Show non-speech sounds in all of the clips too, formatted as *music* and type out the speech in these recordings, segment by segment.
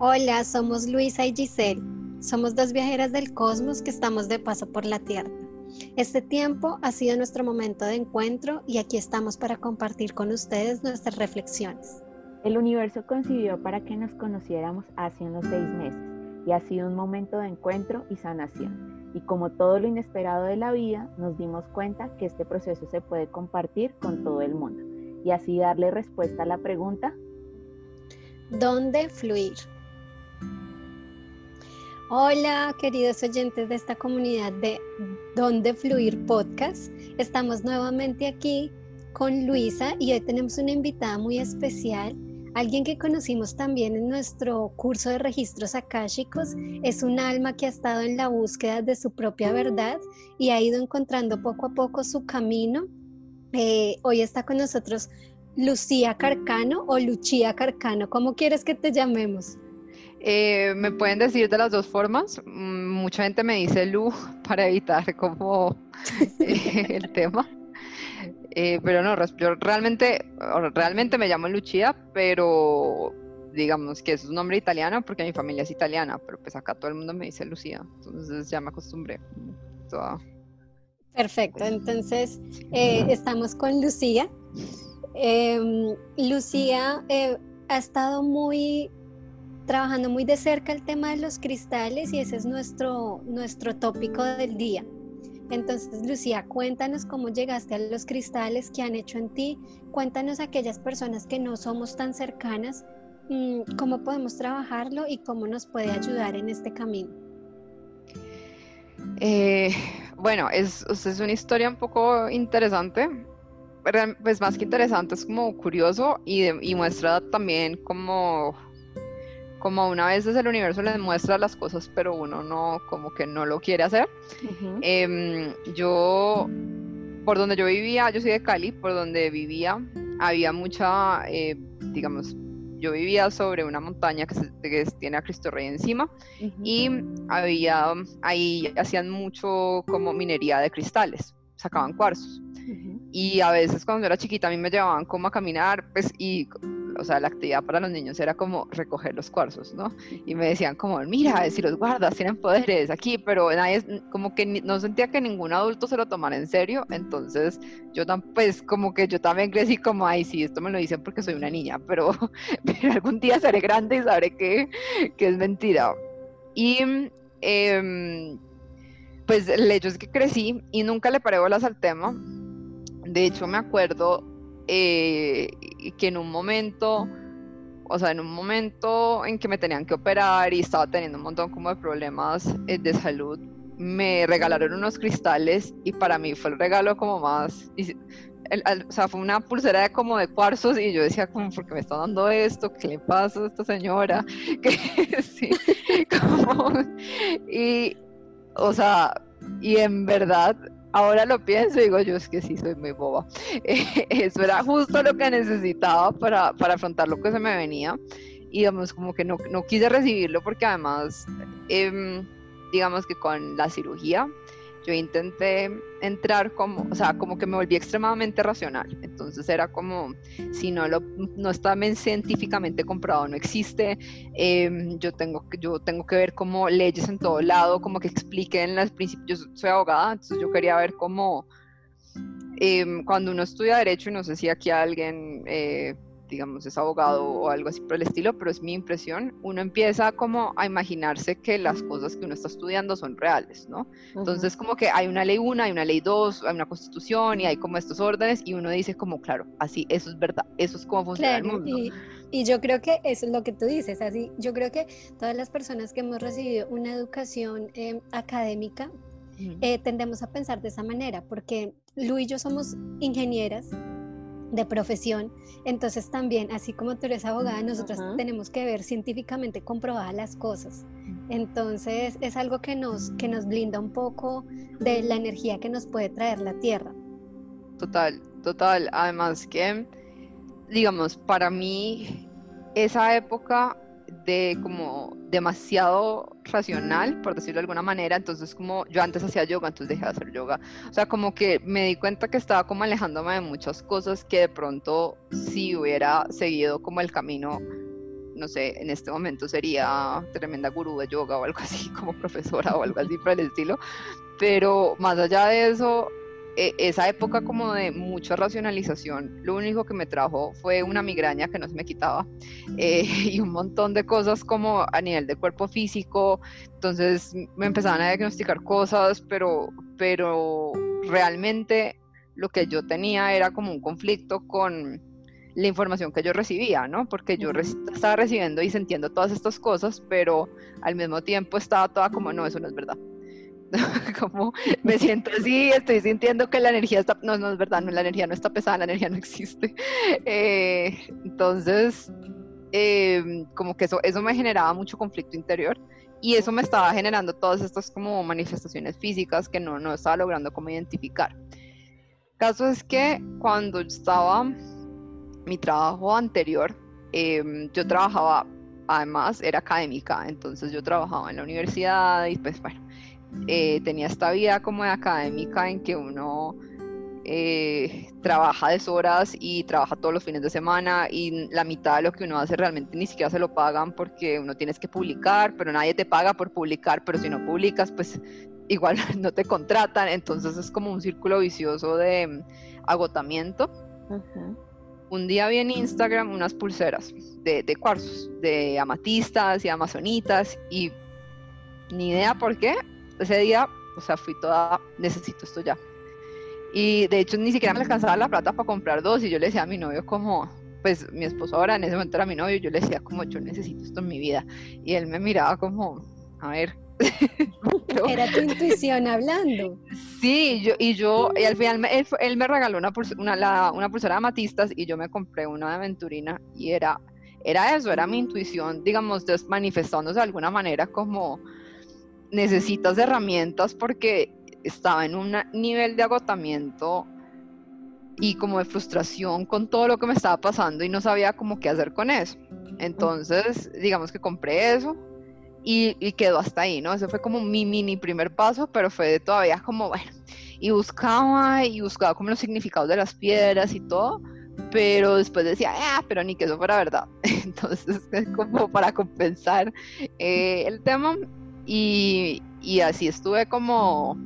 Hola, somos Luisa y Giselle. Somos dos viajeras del cosmos que estamos de paso por la Tierra. Este tiempo ha sido nuestro momento de encuentro y aquí estamos para compartir con ustedes nuestras reflexiones. El universo concibió para que nos conociéramos hace unos seis meses y ha sido un momento de encuentro y sanación. Y como todo lo inesperado de la vida, nos dimos cuenta que este proceso se puede compartir con todo el mundo y así darle respuesta a la pregunta ¿Dónde fluir? Hola, queridos oyentes de esta comunidad de Dónde Fluir Podcast. Estamos nuevamente aquí con Luisa y hoy tenemos una invitada muy especial, alguien que conocimos también en nuestro curso de registros akáshicos. Es un alma que ha estado en la búsqueda de su propia verdad y ha ido encontrando poco a poco su camino. Eh, hoy está con nosotros Lucía Carcano o Luchía Carcano. ¿Cómo quieres que te llamemos? Eh, me pueden decir de las dos formas. Mm, mucha gente me dice Lu *laughs* para evitar como eh, *laughs* el tema. Eh, pero no, yo realmente, realmente me llamo Lucia, pero digamos que es un nombre italiano porque mi familia es italiana, pero pues acá todo el mundo me dice Lucía, entonces ya me acostumbré. Perfecto, entonces estamos con Lucía. Em, Lucía ha estado muy trabajando muy de cerca el tema de los cristales y ese es nuestro, nuestro tópico del día. Entonces, Lucía, cuéntanos cómo llegaste a los cristales que han hecho en ti. Cuéntanos a aquellas personas que no somos tan cercanas, mm, cómo podemos trabajarlo y cómo nos puede ayudar en este camino. Eh, bueno, es, es una historia un poco interesante. Pues más que interesante, es como curioso y, y muestra también como como una vez el universo les muestra las cosas, pero uno no, como que no lo quiere hacer. Em, yo, por donde yo vivía, yo soy de Cali, por donde vivía, había mucha, eh, digamos, yo vivía sobre una montaña que, tiene a Cristo Rey encima y había, ahí hacían mucho como minería de cristales, sacaban cuarzos. Y a veces cuando yo era chiquita a mí me llevaban como a caminar, pues, y o sea, la actividad para los niños era como recoger los cuarzos, ¿no? Y me decían como, mira, si los guardas tienen poderes aquí, pero nadie, como que no sentía que ningún adulto se lo tomara en serio, entonces yo pues como que yo también crecí como, ay, sí, esto me lo dicen porque soy una niña, pero, *laughs* pero algún día seré grande y sabré que, que es mentira. Y em, pues el hecho es que crecí y nunca le paré bolas al tema. De hecho, me acuerdo eh, que en un momento, o sea, en un momento en que me tenían que operar y estaba teniendo un montón como de problemas eh, de salud, me regalaron unos cristales y para mí fue el regalo como más, o sea, fue una pulsera de como de cuarzos y yo decía como, ¿por qué me está dando esto? ¿Qué le pasa a esta señora? *laughs* Que sí, como, y, o sea, y en verdad ahora lo pienso y digo, yo es que sí, soy muy boba. *laughs* eso era justo lo que necesitaba para, para, afrontar lo que se me venía. Y digamos, como que no, no quise recibirlo porque además, eh, digamos que con la cirugía, yo intenté entrar como, o sea, como que me volví extremadamente racional. Entonces era como, si no, lo, no está científicamente comprobado, no existe. Em, yo, tengo, yo tengo que ver como leyes en todo lado, como que expliquen los principios. Yo soy abogada, entonces yo quería ver cómo, em, cuando uno estudia derecho, y no sé si aquí alguien... Eh, digamos, es abogado o algo así por el estilo, pero es mi impresión, uno empieza como a imaginarse que las cosas que uno está estudiando son reales, ¿no? Entonces como que hay una ley 1, hay una ley 2, hay una constitución y hay como estos órdenes y uno dice como, claro, así, eso es verdad, eso es como funciona el mundo. Y, y, yo creo que eso es lo que tú dices, así, yo creo que todas las personas que hemos recibido una educación eh, académica, eh, tendemos a pensar de esa manera, porque Lu y yo somos ingenieras, de profesión. Entonces también, así como tú eres abogada, nosotros tenemos que ver científicamente comprobadas las cosas. Entonces es algo que nos, que nos blinda un poco de la energía que nos puede traer la Tierra. Total, total. Además que, digamos, para mí esa época de como demasiado racional, por decirlo de alguna manera, entonces como yo antes hacía yoga, entonces dejé de hacer yoga, o sea, como que me di cuenta que estaba como alejándome de muchas cosas que de pronto si hubiera seguido como el camino no sé, en este momento sería tremenda gurú de yoga o algo así, *laughs* como profesora o algo así por el estilo. Pero más allá de eso, esa época como de mucha racionalización, lo único que me trajo fue una migraña que no se me quitaba eh, *laughs* y un montón de cosas como a nivel de cuerpo físico. Entonces me empezaban a diagnosticar cosas, pero, pero realmente lo que yo tenía era como un conflicto con la información que yo recibía, ¿no? Porque yo estaba recibiendo y sintiendo todas estas cosas, pero al mismo tiempo estaba toda como, no, eso no es verdad. *laughs* como me siento así, estoy sintiendo que la energía está, no, no es verdad, no, la energía no está pesada, la energía no existe. *laughs* Eh, entonces, em, como que eso, eso me generaba mucho conflicto interior y eso me estaba generando todas estas como manifestaciones físicas que no, no estaba logrando como identificar. Caso es que cuando estaba mi trabajo anterior, em, yo trabajaba, además era académica, entonces yo trabajaba en la universidad y pues bueno, eh, tenía esta vida como de académica en que uno eh, trabaja deshoras y trabaja todos los fines de semana y la mitad de lo que uno hace realmente ni siquiera se lo pagan porque uno tienes que publicar, pero nadie te paga por publicar, pero si no publicas, pues igual *laughs* no te contratan, entonces es como un círculo vicioso de agotamiento un día vi en Instagram unas pulseras de, de cuarzos, de amatistas y amazonitas, y ni idea por qué. Ese día, o sea, fui toda, necesito esto ya. Y de hecho ni siquiera me alcanzaba la plata para comprar dos, y yo le decía a mi novio como, pues mi esposo ahora en ese momento era mi novio, y yo le decía como, yo necesito esto en mi vida. Y él me miraba como, a ver, *laughs* Era tu intuición hablando. Sí, yo, y yo, y al final él, me regaló una, una, una pulsera de amatistas y yo me compré una de aventurina y era, era eso, era mi intuición, digamos, manifestándose de alguna manera como necesitas herramientas porque estaba en un nivel de agotamiento y como de frustración con todo lo que me estaba pasando y no sabía cómo qué hacer con eso. Entonces, digamos que compré eso y, quedó hasta ahí, ¿no? Ese fue como mi mini primer paso, pero fue todavía como, bueno, y buscaba y buscaba como los significados de las piedras y todo, pero después decía, ah, pero ni que eso fuera verdad. *laughs* Entonces, es *laughs* como para compensar eh, el tema y, así estuve como,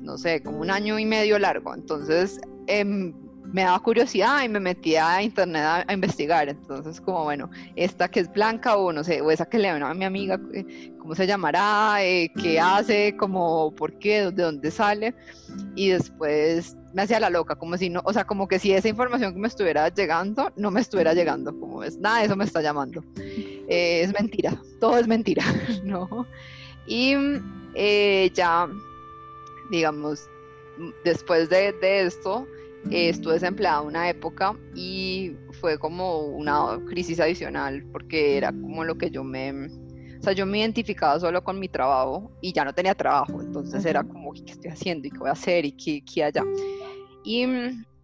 no sé, como un año y medio largo. Entonces, eh, me daba curiosidad y me metía a internet a, investigar. Entonces, como bueno, esta que es blanca o no sé, o esa que le a mi amiga, eh, ¿cómo se llamará? Eh, ¿Qué hace? como ¿Por qué? ¿De dónde sale? Y después me hacía la loca, como si no, o sea, como que si esa información que me estuviera llegando, no me estuviera llegando, como es, nada eso me está llamando. Eh, es mentira, todo es mentira, *laughs* ¿no? Y ya, digamos, después de, de esto, eh, estuve desempleada una época y fue como una crisis adicional porque era como lo que yo me... Sea, yo me identificaba solo con mi trabajo y ya no tenía trabajo, entonces era como, ¿qué estoy haciendo y qué voy a hacer y qué, qué allá? Y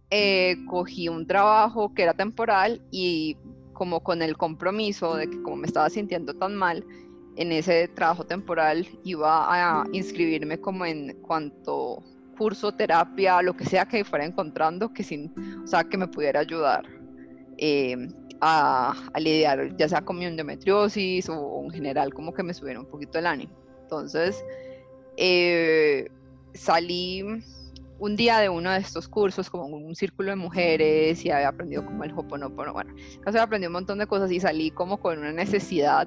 eh, cogí un trabajo que era temporal y como con el compromiso de que como me estaba sintiendo tan mal, en ese trabajo temporal iba a inscribirme como en cuanto curso, terapia, lo que sea que fuera encontrando que sin, o sea, que me pudiera ayudar eh, a, lidiar ya sea con mi endometriosis o en general como que me subiera un poquito el ánimo. Entonces, eh, salí un día de uno de estos cursos como un círculo de mujeres y había aprendido como el hoponopono, bueno, casi aprendí un montón de cosas y salí como con una necesidad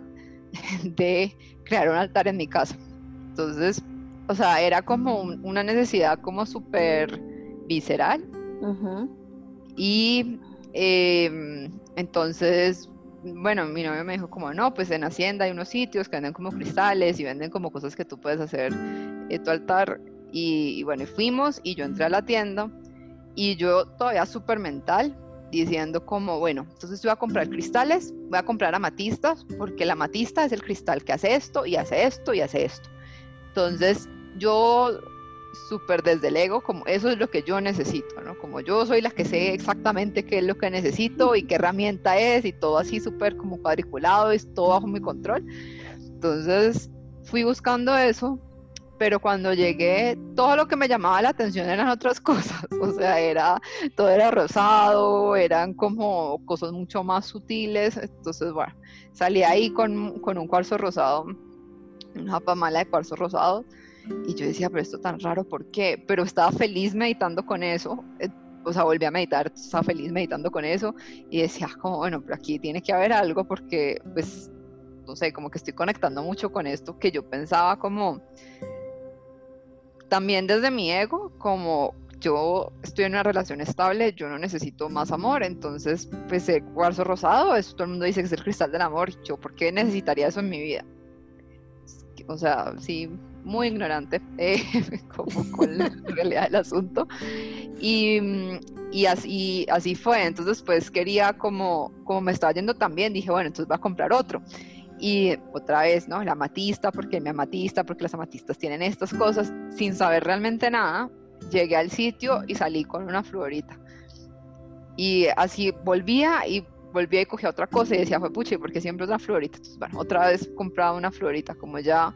*laughs* de crear un altar en mi casa. Entonces, o sea, era como una necesidad como súper visceral. Y em, entonces, bueno, mi novio me dijo como, no, pues en Hacienda hay unos sitios que venden como cristales y venden como cosas que tú puedes hacer tu altar. Y, y bueno, fuimos y yo entré a la tienda y yo todavía súper mental diciendo como, bueno, entonces voy a comprar cristales, voy a comprar amatistas, porque la amatista es el cristal que hace esto y hace esto y hace esto. Entonces, yo súper desde el ego, como eso es lo que yo necesito, ¿no? Como yo soy la que sé exactamente qué es lo que necesito y qué herramienta es y todo así súper como cuadriculado, es todo bajo mi control. Entonces fui buscando eso pero cuando llegué, todo lo que me llamaba la atención eran otras *laughs* cosas, o sea, era, todo era rosado, eran como cosas mucho más sutiles, entonces, bueno, salí ahí con, con un cuarzo rosado, una pamala de cuarzo rosado, y yo decía, pero esto tan raro, ¿por qué? Pero estaba feliz meditando con eso, eh, o sea, volví a meditar, estaba feliz meditando con eso, y decía, como, bueno, pero aquí tiene que haber algo, porque, pues, no sé, como que estoy conectando mucho con esto que yo pensaba como también desde mi ego, como yo estoy en una relación estable, yo no necesito más amor, entonces pues el cuarzo rosado, eso todo el mundo dice que es el cristal del amor, yo por qué necesitaría eso en mi vida. O sea, sí, muy ignorante *laughs* eh, como con la *laughs* realidad del asunto. Y, y, así, así fue, entonces pues quería como, como me estaba yendo también, dije, bueno, entonces voy a comprar otro. Y otra vez, ¿no? La amatista, porque mi amatista, porque las amatistas tienen estas cosas, sin saber realmente nada, llegué al sitio y salí con una florita. Y así volvía y volvía y cogía otra cosa y decía, fue puche, porque siempre es una florita. Entonces, bueno, otra vez compraba una florita, como ya,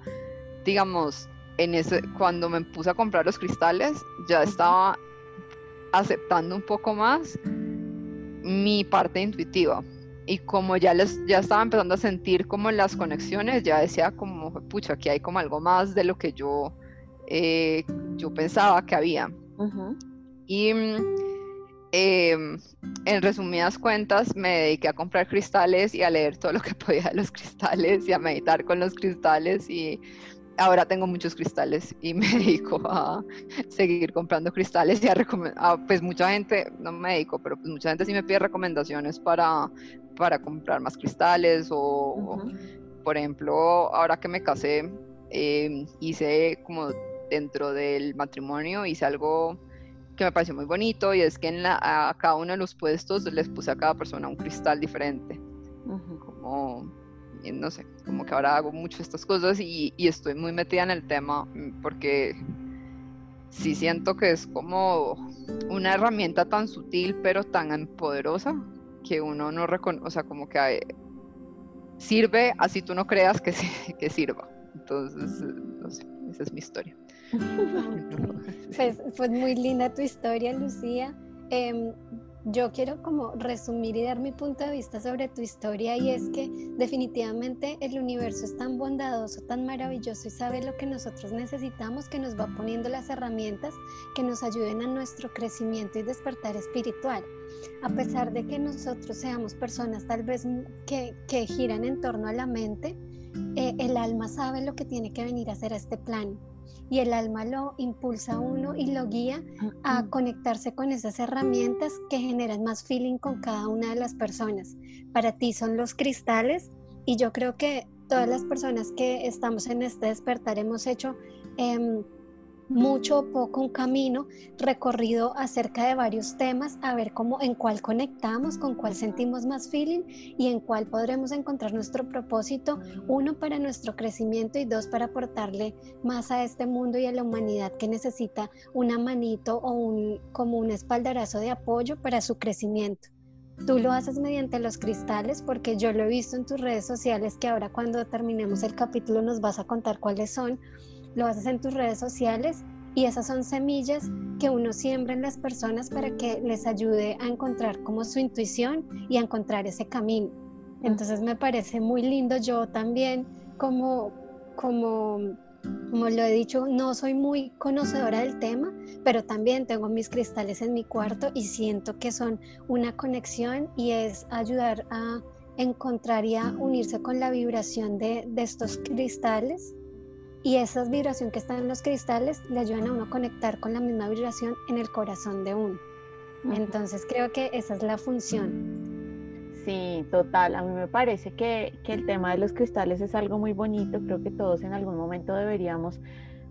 digamos, en ese, cuando me puse a comprar los cristales, ya estaba aceptando un poco más mi parte intuitiva. Y como ya les ya estaba empezando a sentir como las conexiones, ya decía como, pucha, aquí hay como algo más de lo que yo, eh, yo pensaba que había. Y em, en resumidas cuentas, me dediqué a comprar cristales y a leer todo lo que *laughs* podía de los cristales y a meditar con los cristales y ahora tengo muchos cristales y *laughs* me dedico a seguir comprando cristales y a recomendar, pues mucha gente, no me dedico, pero pues mucha gente sí me pide recomendaciones para, para comprar más cristales o, por ejemplo, ahora que me casé, em, hice como dentro del matrimonio, hice algo que me pareció muy bonito y es que en la, a cada uno de los puestos les puse a cada persona un cristal diferente. Como no sé, como que ahora hago mucho estas cosas y, estoy muy metida en el tema mm, porque sí siento que es como una herramienta tan sutil pero tan poderosa que uno no reconoce, o sea, como que sirve así tú no creas que, *laughs* que sirva. Entonces, no sé, esa es mi historia. *laughs* *laughs* pues, fue muy linda tu historia, Lucía. Em, yo quiero como resumir y dar mi punto de vista sobre tu historia y es que definitivamente el universo es tan bondadoso, tan maravilloso y sabe lo que nosotros necesitamos que nos va poniendo las herramientas que nos ayuden a nuestro crecimiento y despertar espiritual. A pesar de que nosotros seamos personas tal vez que, que giran en torno a la mente, eh, el alma sabe lo que tiene que venir a hacer a este plan y el alma lo impulsa a uno y lo guía a conectarse con esas herramientas que generan más feeling con cada una de las personas. Para ti son los cristales y yo creo que todas las personas que estamos en este despertar hemos hecho... Em, mucho o poco un camino recorrido acerca de varios temas, a ver cómo en cuál conectamos, con cuál sentimos más feeling y en cuál podremos encontrar nuestro propósito, uno para nuestro crecimiento y dos para aportarle más a este mundo y a la humanidad que necesita una manito o un como un espaldarazo de apoyo para su crecimiento. Tú lo haces mediante los cristales porque yo lo he visto en tus redes sociales que ahora cuando terminemos el capítulo nos vas a contar cuáles son lo haces en tus redes sociales y esas son semillas que uno siembra en las personas para que les ayude a encontrar como su intuición y a encontrar ese camino. Entonces me parece muy lindo. Yo también, como, como, como lo he dicho, no soy muy conocedora del tema, pero también tengo mis cristales en mi cuarto y siento que son una conexión y es ayudar a encontrar y a unirse con la vibración de, de estos cristales y esa vibración que está en los cristales le ayudan a uno a conectar con la misma vibración en el corazón de uno. Entonces creo que esa es la función. Sí, total. A mí me parece que, que, el tema de los cristales es algo muy bonito. Creo que todos en algún momento deberíamos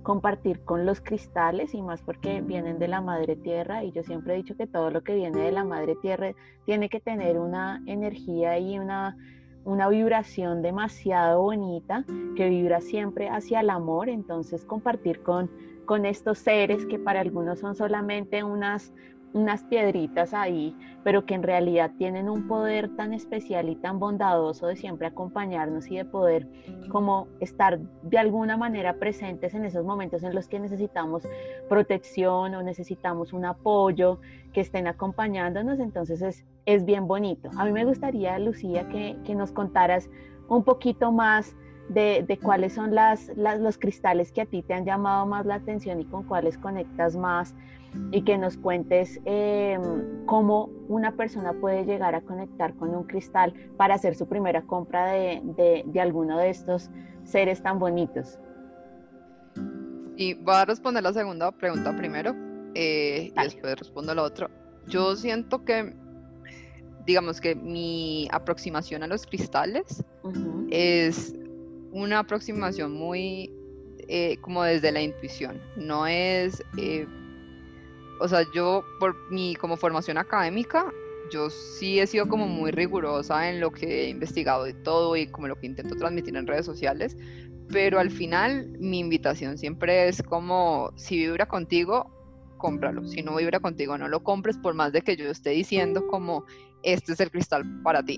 compartir con los cristales y más porque vienen de la madre tierra y yo siempre he dicho que todo lo que viene de la madre tierra tiene que tener una energía y una una vibración demasiado bonita que vibra siempre hacia el amor, entonces compartir con, con estos seres que para algunos son solamente unas unas piedritas ahí, pero que en realidad tienen un poder tan especial y tan bondadoso de siempre acompañarnos y de poder como estar de alguna manera presentes en esos momentos en los que necesitamos protección o necesitamos un apoyo, que estén acompañándonos, entonces es, es bien bonito. A mí me gustaría, Lucía, que, que nos contaras un poquito más de, de cuáles son las, los cristales que a ti te han llamado más la atención y con cuáles conectas más y que nos cuentes em, cómo una persona puede llegar a conectar con un cristal para hacer su primera compra de, de, de alguno de estos seres tan bonitos. Y voy a responder la segunda pregunta primero eh, y después respondo la otra. Yo siento que, digamos que mi aproximación a los cristales es una aproximación muy eh, como desde la intuición. No es eh, o sea, yo por mi como formación académica, yo sí he sido como muy rigurosa en lo que he investigado y todo y como lo que intento transmitir en redes sociales, pero al final mi invitación siempre es como si vibra contigo, cómpralo, si no vibra contigo, no lo compres por más de que yo esté diciendo como este es el cristal para ti.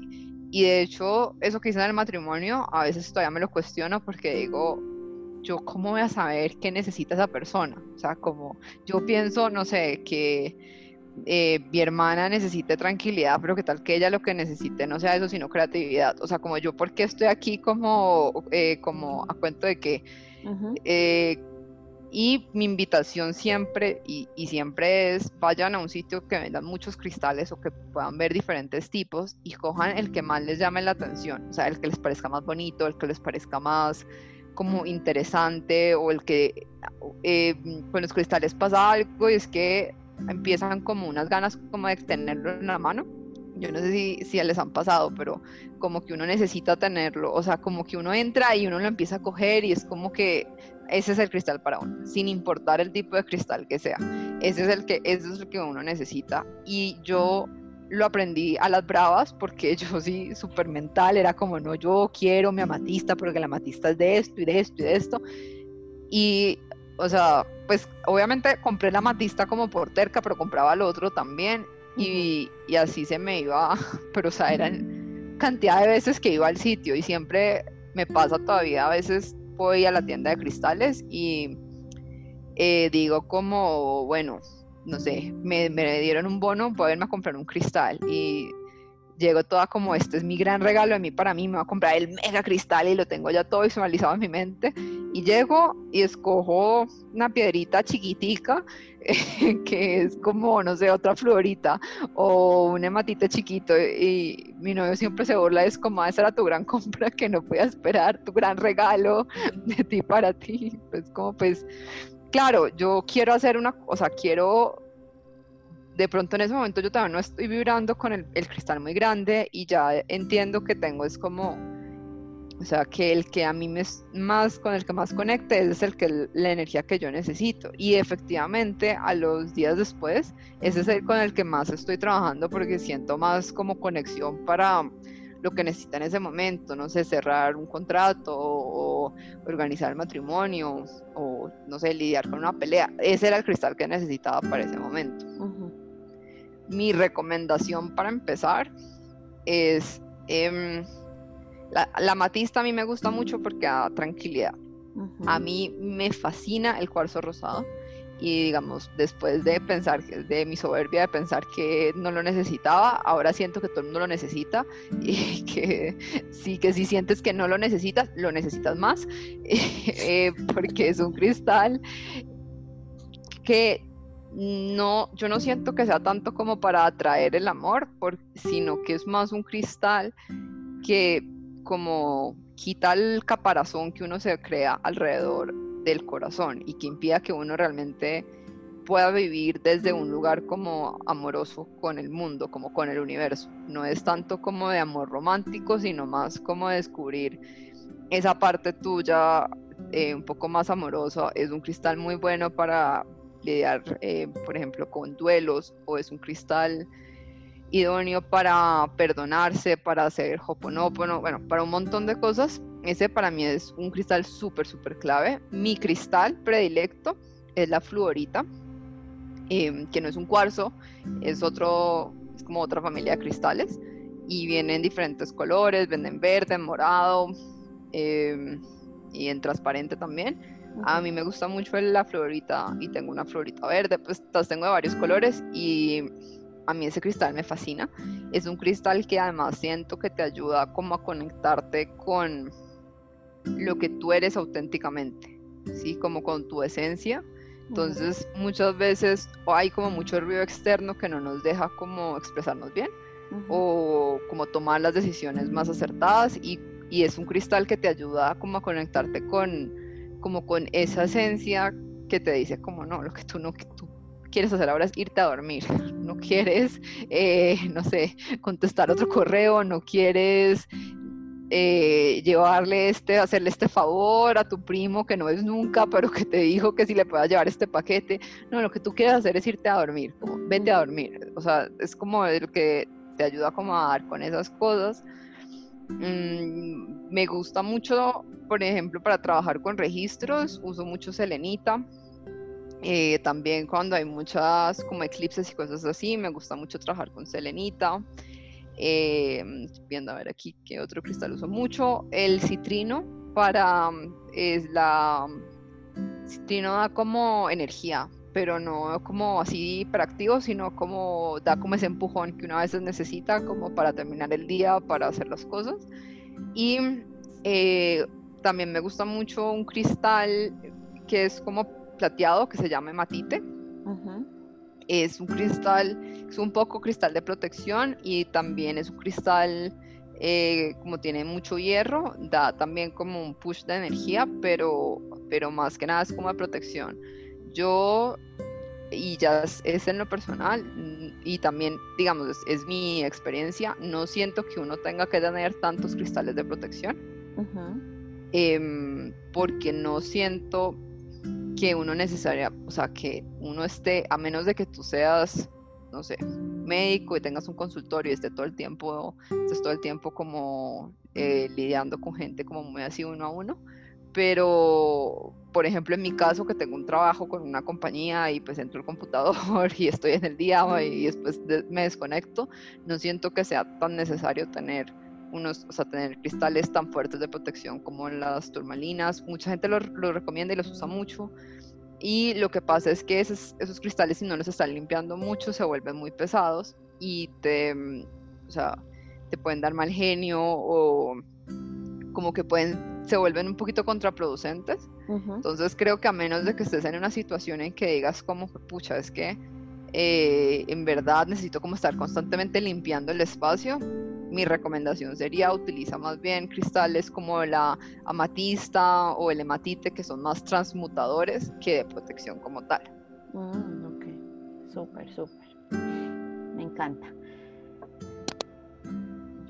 Y de hecho, eso que hice en el matrimonio, a veces todavía me lo cuestiono porque digo, yo cómo voy a saber qué necesita esa persona. O sea, como yo pienso, no sé, que eh, mi hermana necesite tranquilidad, pero que tal que ella lo que necesite no sea eso, sino creatividad. O sea, como yo, ¿por qué estoy aquí como, eh, como a cuento de que... Eh, y mi invitación siempre, y, y, siempre es, vayan a un sitio que vendan muchos cristales o que puedan ver diferentes tipos y cojan el que más les llame la atención, o sea, el que les parezca más bonito, el que les parezca más como interesante o el que eh, con los cristales pasa algo y es que empiezan como unas ganas como de tenerlo en la mano. Yo no sé si, si les han pasado, pero como que uno necesita tenerlo, o sea, como que uno entra y uno lo empieza a coger y es como que ese es el cristal para uno, sin importar el tipo de cristal que sea. Ese es el que, ese es el que uno necesita. Y yo lo aprendí a las bravas porque *laughs* yo sí, súper mental, era como, no, yo quiero mi amatista porque la amatista es de esto y de esto y de esto. Y, o sea, pues obviamente compré la amatista como por terca, pero compraba el otro también y, y así se me iba, *laughs* pero o sea, eran cantidad de veces que iba al sitio y siempre me pasa todavía, a veces voy a la tienda de cristales y eh, digo como, bueno, no sé, me, dieron un bono, voy a irme a comprar un cristal y llego toda como este es mi gran regalo de mí para mí, me voy a comprar el mega cristal y lo tengo ya todo visualizado en mi mente y llego y escojo una piedrita chiquitica *laughs* que es como, no sé, otra florita o un hematita chiquito y mi novio siempre se burla, es como, ah, esa era tu gran *laughs* compra que no podía esperar, tu gran regalo de ti para ti, pues como pues claro, yo quiero hacer una cosa, quiero, de pronto en ese momento yo todavía no estoy vibrando con el, cristal muy grande y ya entiendo que tengo es como, o sea, que el que a mí me más, con el que más conecte es el que la energía que yo necesito. Y efectivamente, a los días después, ese es el con el que más estoy trabajando porque siento más como conexión para lo que necesita en ese momento, no sé, cerrar un contrato o, organizar matrimonio o, no sé, lidiar con una pelea. Ese era el cristal que necesitaba para ese momento. Mi recomendación para empezar es, em, la, matista a mí me gusta mucho porque da tranquilidad. A mí me fascina el cuarzo rosado y digamos, después de pensar, de mi soberbia de pensar que no lo necesitaba, ahora siento que todo el mundo lo necesita *laughs* y que sí, que si sientes que no lo necesitas, lo necesitas más, *laughs* eh, porque es un cristal que no, yo no siento que sea tanto como para atraer el amor, sino que es más un cristal que como quita el caparazón que uno se crea alrededor del corazón y que impida que uno realmente pueda vivir desde un lugar como amoroso con el mundo, como con el universo. No es tanto como de amor romántico, sino más como descubrir esa parte tuya eh, un poco más amorosa. Es un cristal muy bueno para lidiar, eh, por ejemplo, con duelos o es un cristal idóneo para perdonarse, para hacer hoponopono, bueno, para un montón de cosas ese para mí es un cristal súper, súper clave. Mi cristal predilecto es la fluorita. em, que no es un cuarzo, es otro, es como otra familia de cristales y vienen en diferentes colores, venden verde, morado em, y en transparente también. A mí me gusta mucho la florita y tengo una florita verde, pues las tengo de varios colores y a mí ese cristal me fascina. Es un cristal que además siento que te ayuda como a conectarte con lo que tú eres auténticamente, ¿sí? Como con tu esencia. Entonces muchas veces hay como mucho ruido externo que no nos deja como expresarnos bien o como tomar las decisiones más acertadas y, y, es un cristal que te ayuda como a conectarte con como con esa esencia que te dice como no, lo que tú no, que tú quieres hacer ahora es irte a dormir, *laughs* no quieres, eh, no sé, contestar otro correo, no quieres eh, llevarle este, hacerle este favor a tu primo que no es nunca, pero que te dijo que si le puedas llevar este paquete. No, lo que tú quieres hacer es irte a dormir, como, vete a dormir. O sea, es como el que te ayuda a dar con esas cosas. Mm, me gusta mucho, por ejemplo, para trabajar con registros, uso mucho Selenita. Eh, también cuando hay muchas como eclipses y cosas así, me gusta mucho trabajar con selenita. Eh, viendo a ver aquí qué otro cristal uso mucho. El citrino para es la citrino da como energía, pero no como así hiperactivo, sino como da como ese empujón que una vez necesita como para terminar el día, para hacer las cosas. Y eh, también me gusta mucho un cristal que es como plateado que se llama matite. Es un cristal, es un poco cristal de protección y también es un cristal, eh, como tiene mucho hierro, da también como un push de energía, pero, pero más que nada es como de protección. Yo, y ya es, en lo personal, y también, digamos, es, mi experiencia, no siento que uno tenga que tener tantos cristales de protección. Em, porque no siento que uno necesaria, o sea, que uno esté, a menos de que tú seas, no sé, médico y tengas un consultorio y esté todo el tiempo, estés todo el tiempo como eh, lidiando con gente como muy así uno a uno, pero por ejemplo en mi caso que tengo un trabajo con una compañía y pues entro al computador *laughs* y estoy en el día y después me desconecto, no siento que sea tan necesario tener unos, o sea, tener cristales tan fuertes de protección como las turmalinas. Mucha gente lo, lo recomienda y los usa mucho. Y lo que pasa es que esos, esos, cristales, si no los están limpiando mucho, se vuelven muy pesados y te, mm, o sea, te pueden dar mal genio o como que pueden, se vuelven un poquito contraproducentes. Entonces creo que a menos de que estés en una situación en que digas como, pucha, es que eh, en verdad necesito como estar constantemente limpiando el espacio, mi recomendación sería utiliza más bien cristales como la amatista o el hematite que son más transmutadores que de protección como tal. Mm, ok, súper, súper. Me encanta.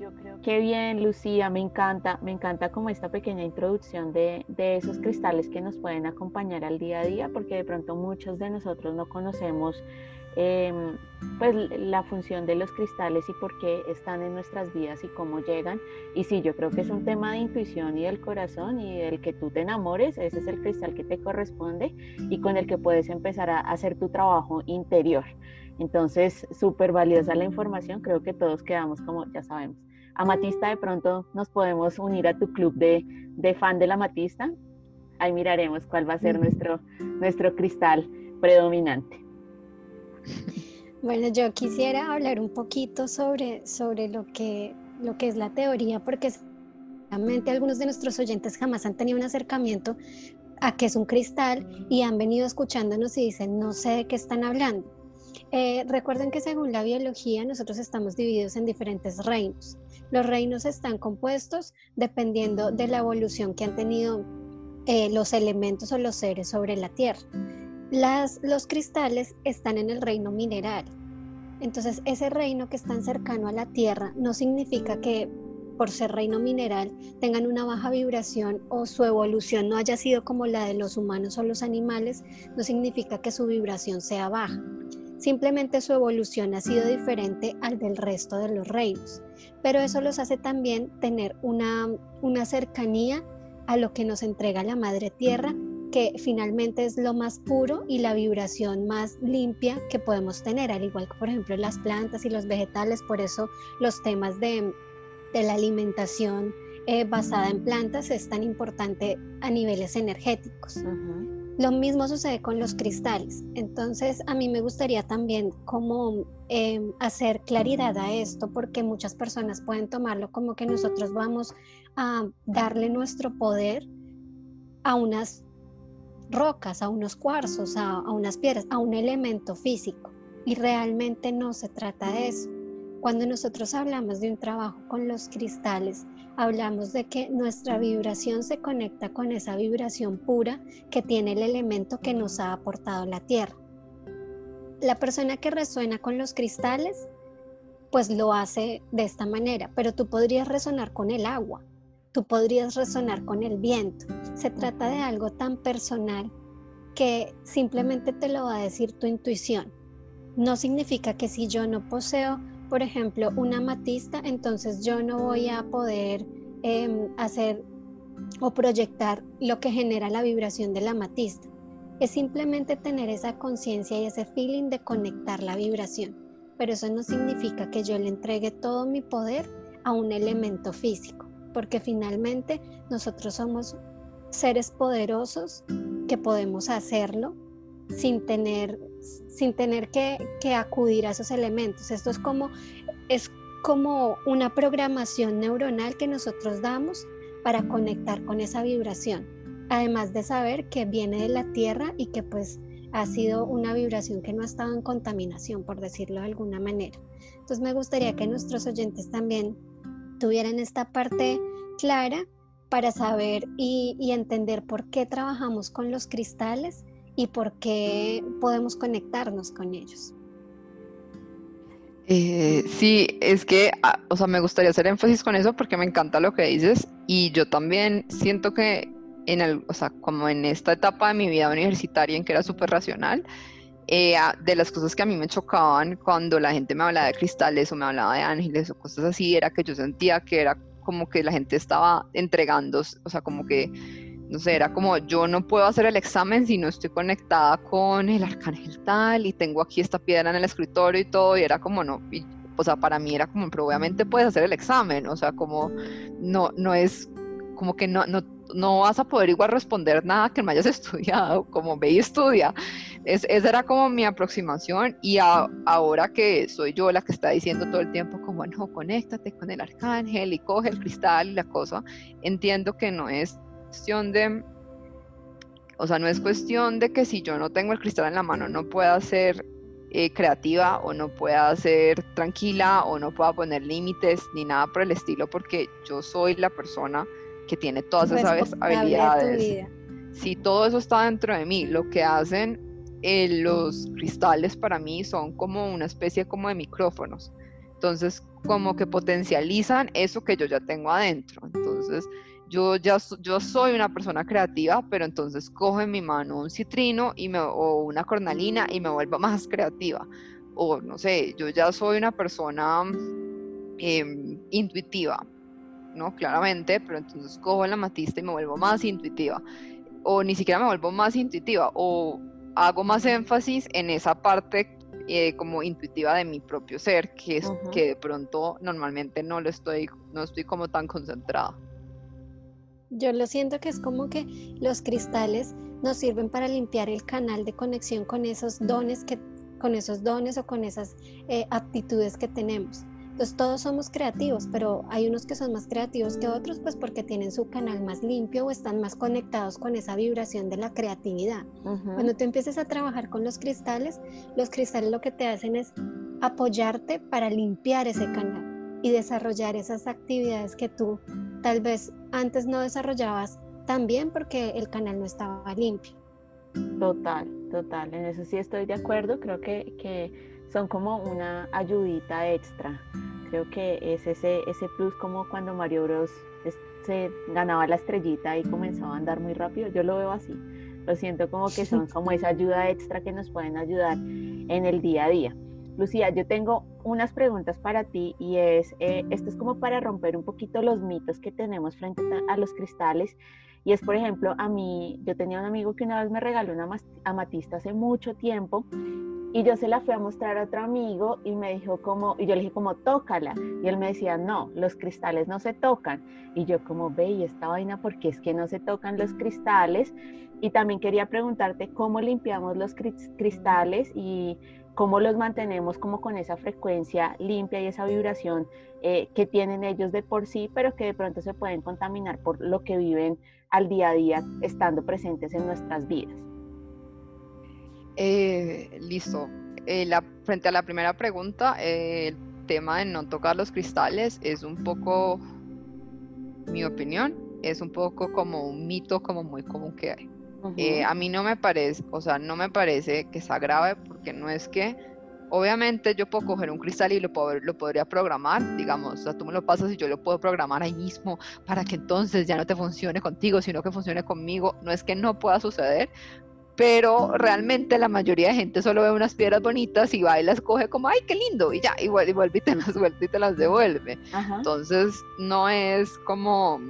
Yo creo que bien, Lucía, me encanta, me encanta como esta pequeña introducción de, de esos cristales que nos pueden acompañar al día a día, porque de pronto muchos de nosotros no conocemos Em, pues la función de los cristales y por qué están en nuestras vidas y cómo llegan. Y sí, yo creo que es un tema de intuición y del corazón y del que tú te enamores, ese es el cristal que te corresponde y con el que puedes empezar a hacer tu trabajo interior. Entonces, súper valiosa la información, creo que todos quedamos como, ya sabemos. Amatista, de pronto nos podemos unir a tu club de, de fan de la amatista. Ahí miraremos cuál va a ser nuestro, nuestro cristal predominante. Bueno, yo quisiera hablar un poquito sobre, sobre lo, que, lo que es la teoría, porque realmente algunos de nuestros oyentes jamás han tenido un acercamiento a qué es un cristal y han venido escuchándonos y dicen, no sé de qué están hablando. Eh, recuerden que según la biología nosotros estamos divididos en diferentes reinos. Los reinos están compuestos dependiendo de la evolución que han tenido eh, los elementos o los seres sobre la Tierra los cristales están en el reino mineral. Entonces, ese reino que es tan cercano a la Tierra no significa que por ser reino mineral tengan una baja vibración o su evolución no haya sido como la de los humanos o los animales, no significa que su vibración sea baja. Simplemente su evolución ha sido diferente al del resto de los reinos. Pero eso los hace también tener una, una cercanía a lo que nos entrega la Madre Tierra porque finalmente es lo más puro y la vibración más limpia que podemos tener, al igual que por ejemplo las plantas y los vegetales, por eso los temas de, la alimentación eh, basada en plantas es tan importante a niveles energéticos. Lo mismo sucede con los cristales. Entonces, a mí me gustaría también como em, hacer claridad a esto, porque muchas personas pueden tomarlo como que nosotros vamos a darle nuestro poder a unas rocas, a unos cuarzos, a, unas piedras, a un elemento físico. Y realmente no se trata de eso. Cuando nosotros hablamos de un trabajo con los cristales, hablamos de que nuestra vibración se conecta con esa vibración pura que tiene el elemento que nos ha aportado la Tierra. La persona que resuena con los cristales, pues lo hace de esta manera, pero tú podrías resonar con el agua, tú podrías resonar con el viento. Se trata de algo tan personal que simplemente te lo va a decir tu intuición. No significa que si yo no poseo por ejemplo, una amatista, entonces yo no voy a poder em, hacer o proyectar lo que genera la vibración de la amatista. Es simplemente tener esa conciencia y ese feeling de conectar la vibración. Pero eso no significa que yo le entregue todo mi poder a un elemento físico, porque finalmente nosotros somos seres poderosos que podemos hacerlo sin tener sin tener que, acudir a esos elementos. Esto es como, es como una programación neuronal que nosotros damos para conectar con esa vibración. Además de saber que viene de la tierra y que pues ha sido una vibración que no ha estado en contaminación, por decirlo de alguna manera. Entonces me gustaría que nuestros oyentes también tuvieran esta parte clara para saber y, entender por qué trabajamos con los cristales y por qué podemos conectarnos con ellos. Eh, sí, es que, ah, o sea, me gustaría hacer énfasis con eso porque me encanta lo que dices y yo también siento que en o sea, como en esta etapa de mi vida universitaria en que era súper racional, eh, de las cosas que a mí me chocaban cuando la gente me hablaba de cristales o me hablaba de ángeles o cosas así, era que yo sentía que era como que la gente estaba entregando, o sea, como que no sé, era como yo no puedo hacer el examen si no estoy conectada con el arcángel tal y tengo aquí esta piedra en el escritorio y todo, y era como no, o sea, para mí era como, pero obviamente puedes hacer el examen, o sea, como no, no es como que no, no, no vas a poder igual responder nada que no hayas *laughs* estudiado, como ve y estudia. Es, esa era como mi aproximación y ahora que soy yo la que está diciendo todo el tiempo como, no, conéctate con el arcángel y coge el cristal y la cosa, entiendo que no es cuestión de, o sea, no es cuestión de que si yo no tengo el cristal en la mano no pueda ser eh, creativa o no pueda ser tranquila o no pueda poner límites ni nada por el estilo porque yo soy la persona que tiene todas esas habilidades. Si todo eso está dentro de mí, lo que hacen eh, los cristales para mí son como una especie como de micrófonos. Entonces, como que potencializan eso que yo ya tengo adentro. Entonces, yo ya yo soy una persona creativa, pero entonces cojo en mi mano un citrino y me, o una cornalina y me vuelvo *laughs* más creativa. O no sé, yo ya soy una persona em, intuitiva, ¿no? Claramente, pero entonces cojo la matista y me vuelvo más intuitiva. O ni siquiera me vuelvo más intuitiva, o hago más énfasis en esa parte eh, como intuitiva de mi propio ser, que es que de pronto normalmente no lo estoy, no estoy como tan concentrada. Yo lo siento que es como que los cristales nos sirven para limpiar el canal de conexión con esos dones que con esos dones o con esas eh, aptitudes que tenemos. Entonces todos somos creativos, pero hay unos que son más creativos que otros, pues porque tienen su canal más limpio o están más conectados con esa vibración de la creatividad. Cuando tú empieces a trabajar con los cristales, los cristales lo que te hacen es apoyarte para limpiar ese canal y desarrollar esas actividades que tú tal vez antes no desarrollabas tan bien porque el canal no estaba limpio. Total, total, en eso sí estoy de acuerdo, creo que, que son como una ayudita extra, creo que es ese, ese plus como cuando Mario Bros. se ganaba la estrellita y comenzaba a andar muy rápido, yo lo veo así, lo siento como que son como esa ayuda extra que nos pueden ayudar en el día a día. Lucía, yo tengo unas preguntas para ti y es, eh, esto es como para romper un poquito los mitos que tenemos frente a los cristales. Y es, por ejemplo, a mí, yo tenía un amigo que una vez me regaló una amatista hace mucho tiempo y yo se la fui a mostrar a otro amigo y me dijo como, y yo le dije como, tócala. Y él me decía, no, los cristales no se tocan. Y yo como, ve, y esta vaina, ¿por qué es que no se tocan los cristales? Y también quería preguntarte cómo limpiamos los cristales y cómo los mantenemos como con esa frecuencia limpia y esa vibración eh, que tienen ellos de por sí, pero que de pronto se pueden contaminar por lo que viven al día a día estando presentes en nuestras vidas. Eh, listo. Eh, la, frente a la primera pregunta, el tema de no tocar los cristales es un poco, mi opinión, es un poco como un mito como muy común que hay. Eh, a mí no me parece, o sea, no me parece que sea grave porque no es que, obviamente yo puedo coger un cristal y lo, lo podría programar, digamos, o sea, tú me lo pasas y yo lo puedo programar ahí mismo para que entonces ya no te funcione contigo, sino que funcione conmigo. No es que no pueda suceder, pero realmente la mayoría de gente solo ve unas piedras bonitas y va y las coge como, ay, qué lindo, y ya, y vuelve y, te las vuelve y te las devuelve. Entonces, no es como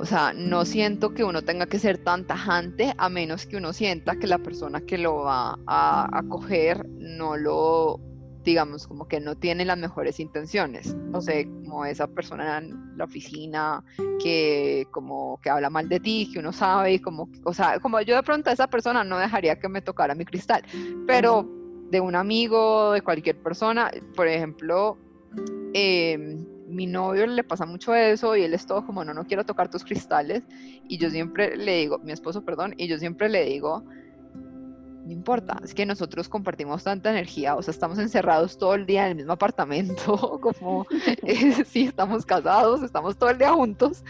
o sea, no siento que uno tenga que ser tan tajante a menos que uno sienta que la persona que lo va a acoger no lo, digamos, como que no tiene las mejores intenciones. No sé, como esa persona en la oficina que como que habla mal de ti, que uno sabe, y como, o sea, como yo de pronto a esa persona no dejaría que me tocara mi cristal, pero de un amigo, de cualquier persona, por ejemplo, eh, mi novio le pasa mucho eso y él es todo como, no, no quiero tocar tus cristales. Y yo siempre le digo, mi esposo, perdón, y yo siempre le digo, no importa, es que nosotros compartimos tanta energía, o sea, estamos encerrados todo el día en el mismo apartamento, *laughs* como eh, *laughs* si estamos casados, estamos todo el día juntos.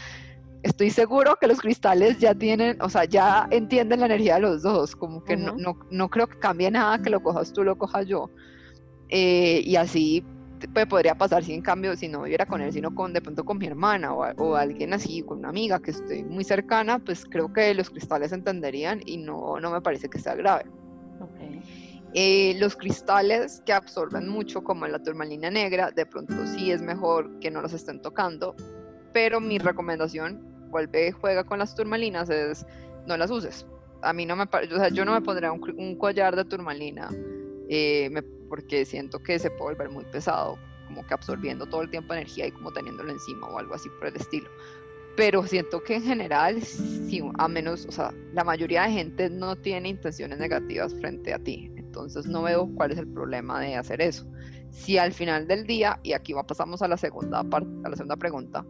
Estoy seguro que los cristales ya tienen, o sea, ya entienden la energía de los dos, como que no, no, no, creo que cambie nada que lo cojas tú, lo coja yo. Eh, y así pues, podría pasar si en cambio, si no viviera con él, sino con de pronto con mi hermana o, alguien así, con una amiga que estoy muy cercana, pues creo que los cristales entenderían y no, no me parece que sea grave. Eh, los cristales que absorben mucho, como la turmalina negra, de pronto sí es mejor que no los estén tocando, pero mi recomendación, vuelve, juega con las turmalinas, es no las uses. A mí no me o sea, yo no me pondría un, un collar de turmalina eh, porque siento que se puede volver muy pesado, como que absorbiendo todo el tiempo energía y como teniéndolo encima o algo así por el estilo. Pero siento que en general, si, a menos, o sea, la mayoría de gente no tiene intenciones negativas frente a ti, entonces no veo cuál es el problema de hacer eso. Si al final del día, y aquí pasamos a la segunda parte, a la segunda pregunta,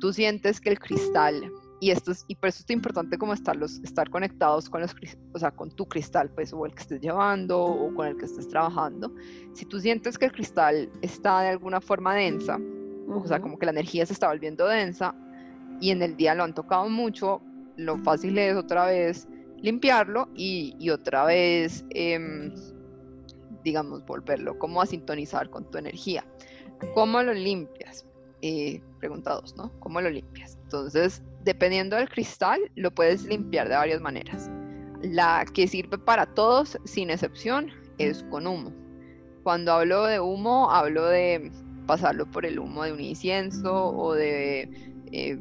tú sientes que el cristal y esto es, y por eso es importante como estar, estar conectados con los o sea, con tu cristal pues o el que estés llevando o con el que estés trabajando si tú sientes que el cristal está de alguna forma densa o sea como que la energía se está volviendo densa y en el día lo han tocado mucho lo fácil es otra vez limpiarlo y, otra vez em, digamos volverlo como a sintonizar con tu energía ¿cómo lo limpias? Eh, preguntados, ¿no? ¿Cómo lo limpias? Entonces, dependiendo del cristal, lo puedes limpiar de varias maneras. La que sirve para todos, sin excepción, es con humo. Cuando hablo de humo, hablo de pasarlo por el humo de un incienso o de eh,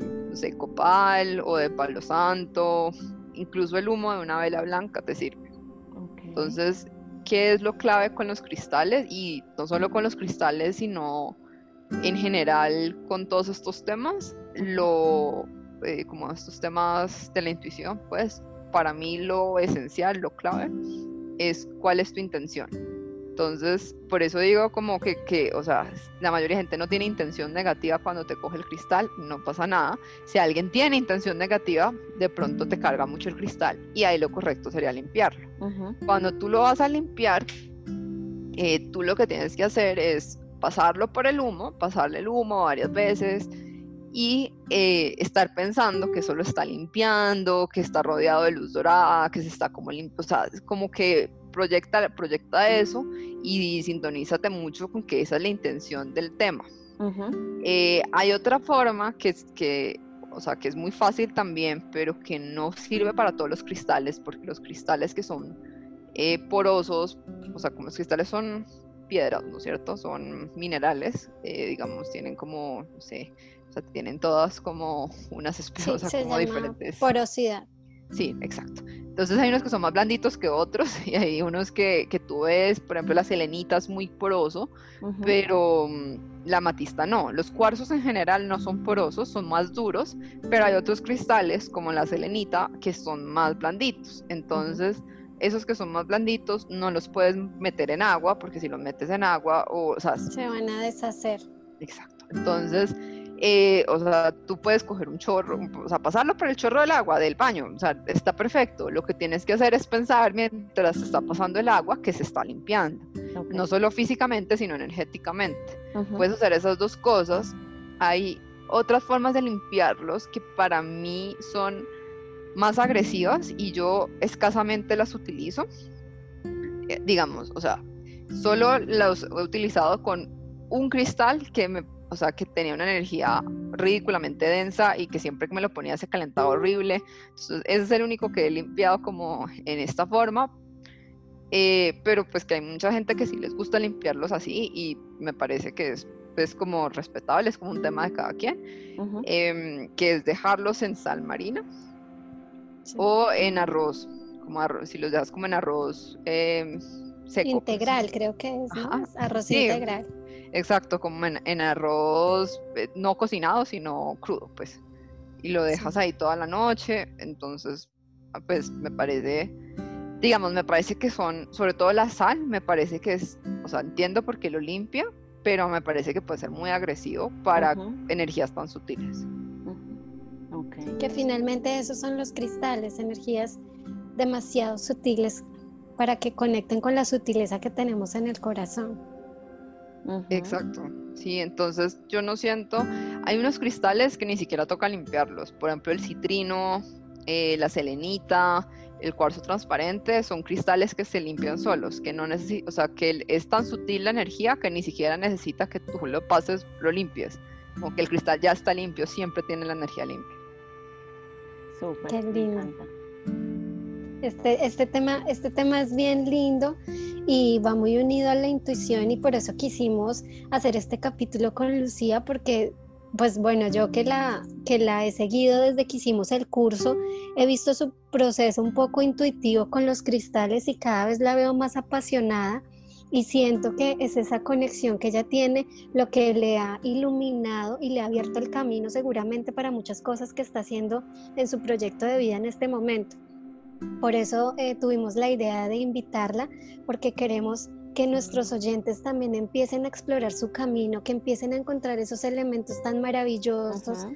copal o de palo santo. Incluso el humo de una vela blanca te sirve. Entonces, ¿qué es lo clave con los cristales? Y no solo con los cristales, sino en general con todos estos temas, lo eh, como estos temas de la intuición, pues para mí lo esencial, lo clave, es cuál es tu intención. Entonces, por eso digo como que, que, o sea, la mayoría de gente no tiene intención negativa cuando te coge el cristal, no pasa nada. Si alguien tiene intención negativa, de pronto te carga mucho el cristal y ahí lo correcto sería limpiarlo. Cuando tú lo vas a limpiar, eh, tú lo que tienes que hacer es pasarlo por el humo, pasarle el humo varias veces, y eh, estar pensando que solo está limpiando, que está rodeado de luz dorada, que se está como limpio, o sea, como que proyecta, proyecta eso y sintonízate mucho con que esa es la intención del tema. Eh, hay otra forma que, que, o sea, que es muy fácil también, pero que no sirve para todos los cristales, porque los cristales que son eh, porosos, o sea, como los cristales son piedras, ¿no es cierto? Son minerales, eh, digamos, tienen como, no sé, o sea, tienen todas como unas especies como diferentes. Porosidad. Sí, exacto. Entonces hay unos que son más blanditos que otros *laughs* y hay unos que, que tú ves, por ejemplo, la selenita es muy poroso, pero mm, la matista no. Los cuarzos en general no son porosos, son más duros, pero hay otros cristales como la selenita que son más blanditos. Entonces, esos que son más blanditos no los puedes meter en agua porque si los metes en agua, o, o sea, se van a deshacer. Exacto. Entonces, eh, o sea, tú puedes coger un chorro, o sea, pasarlo por el chorro del agua, del baño, o sea, está perfecto. Lo que tienes que hacer es pensar mientras está pasando el agua que se está limpiando, no solo físicamente, sino energéticamente. Puedes hacer esas dos cosas. Hay otras formas de limpiarlos que para mí son más agresivas y yo escasamente las utilizo. Eh, digamos, o sea, solo las he utilizado con un cristal que me o sea, que tenía una energía ridículamente densa y que siempre que me lo ponía se calentaba horrible. Entonces, ese es el único que he limpiado como en esta forma. Eh, pero pues que hay mucha gente que sí les gusta limpiarlos así y me parece que es, es como respetable, es como un tema de cada quien, em, que es dejarlos en sal marina o en arroz, como arroz, si los dejas como en arroz em, seco. Pues. Integral, creo que es, arroz integral. Exacto, como en, arroz eh, no cocinado, sino crudo, pues. Y lo dejas ahí toda la noche, entonces, ah, pues me parece, digamos, me parece que son, sobre todo la sal, me parece que es, o sea, entiendo por qué lo limpia, pero me parece que puede ser muy agresivo para energías tan sutiles. Que finalmente esos son los cristales, energías demasiado sutiles para que conecten con la sutileza que tenemos en el corazón. Exacto. Sí, entonces yo no siento. Hay unos cristales que ni siquiera toca limpiarlos. Por ejemplo, el citrino, eh, la selenita, el cuarzo transparente, son cristales que se limpian solos, que no necesitan, o sea, que es tan sutil la energía que ni siquiera necesita que tú lo pases, lo limpies. Como que el cristal ya está limpio, siempre tiene la energía limpia. Súper. Qué lindo. Este, este, tema, este tema es bien lindo y va muy unido a la intuición y por eso quisimos hacer este capítulo con Lucía porque pues bueno, yo que la, que la he seguido desde que hicimos el curso, he visto su proceso un poco intuitivo con los cristales y cada vez la veo más apasionada y siento que es esa conexión que ella tiene lo que le ha iluminado y le ha abierto el camino seguramente para muchas cosas que está haciendo en su proyecto de vida en este momento. Por eso eh, tuvimos la idea de invitarla, porque queremos que nuestros oyentes también empiecen a explorar su camino, que empiecen a encontrar esos elementos tan maravillosos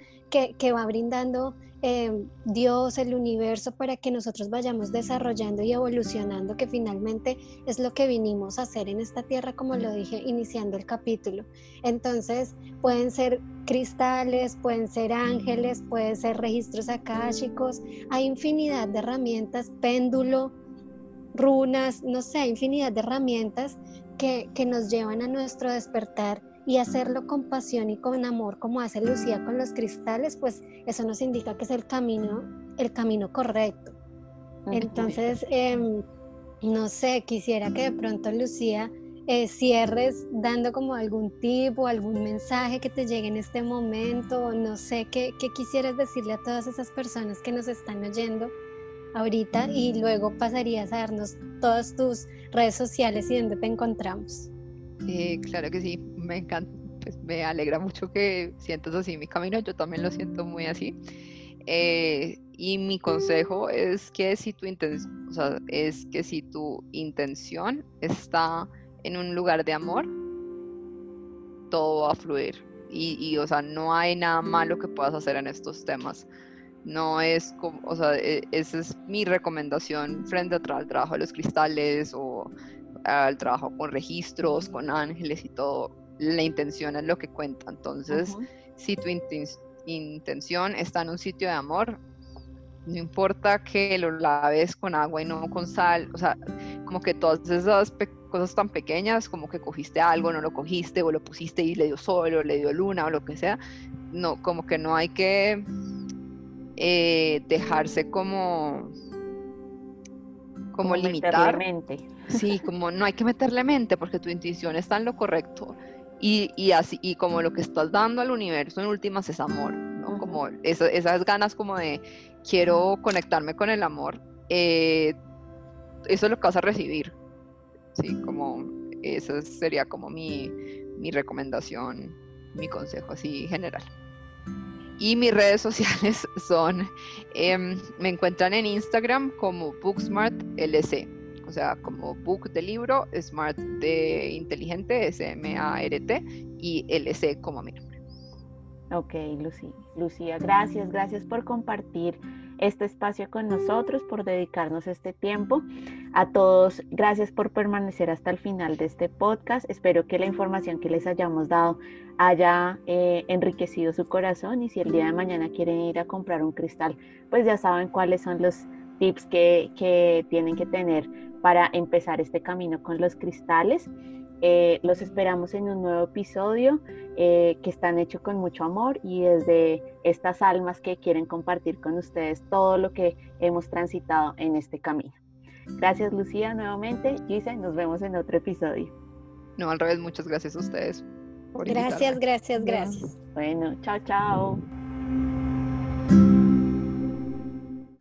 que, va brindando eh, Dios, el universo, para que nosotros vayamos desarrollando y evolucionando, que finalmente es lo que vinimos a hacer en esta tierra, como lo dije iniciando el capítulo. Entonces, pueden ser cristales, pueden ser ángeles, pueden ser registros akáshicos, hay infinidad de herramientas, péndulo, runas, no sé, infinidad de herramientas que, que nos llevan a nuestro despertar y hacerlo con pasión y con amor como hace Lucía con los cristales, pues eso nos indica que es el camino, el camino correcto. Entonces, em, no sé, quisiera que de pronto Lucía eh, cierres dando como algún tip o algún mensaje que te llegue en este momento, no sé, ¿qué, qué quisieras decirle a todas esas personas que nos están oyendo ahorita y luego pasarías a darnos todas tus redes sociales y dónde te encontramos. Eh, claro que sí, me encanta, pues me alegra mucho que sientas así mi camino, yo también lo siento muy así. Eh, y mi consejo es que si tu intención, o sea, es que si tu intención está en un lugar de amor, todo va a fluir. Y, y, o sea, no hay nada malo que puedas hacer en estos temas. No es como, o sea, e, esa es mi recomendación frente al trabajo de los cristales o al trabajo con registros, con ángeles y todo, la intención es lo que cuenta. Entonces, si tu intención está en un sitio de amor, no importa que lo laves con agua y no con sal, o sea, como que todas esas cosas tan pequeñas, como que cogiste algo, no lo cogiste, o lo pusiste y le dio sol, o le dio luna, o lo que sea, no, como que no hay que eh, dejarse como como, limitar Sí, como no hay que meterle mente porque tu intuición está en lo correcto. Y, y así, y como lo que estás dando al universo en últimas es amor, ¿no? Como esas ganas como de quiero conectarme con el amor, eh, eso es lo que vas a recibir. Sí, como esa sería como mi, mi recomendación, mi consejo así general. Y mis redes sociales *laughs* son, em, me encuentran en Instagram como BooksmartLC, sea, como book de libro, smart de inteligente, S-M-A-R-T, y LC como mi nombre. Ok, Lucía. Lucía, gracias, gracias por compartir este espacio con nosotros, por dedicarnos este tiempo. A todos, gracias por permanecer hasta el final de este podcast. Espero que la información que les hayamos dado haya eh, enriquecido su corazón y si el día de mañana quieren ir a comprar un cristal, pues ya saben cuáles son los tips que, que tienen que tener para empezar este camino con los cristales. Eh, los esperamos en un nuevo episodio eh, que están hechos con mucho amor y desde estas almas que quieren compartir con ustedes todo lo que hemos transitado en este camino. Gracias Lucía nuevamente. Gisa, nos vemos en otro episodio. No, al revés, muchas gracias a ustedes. gracias, gracias, gracias. Bueno, chao, chao.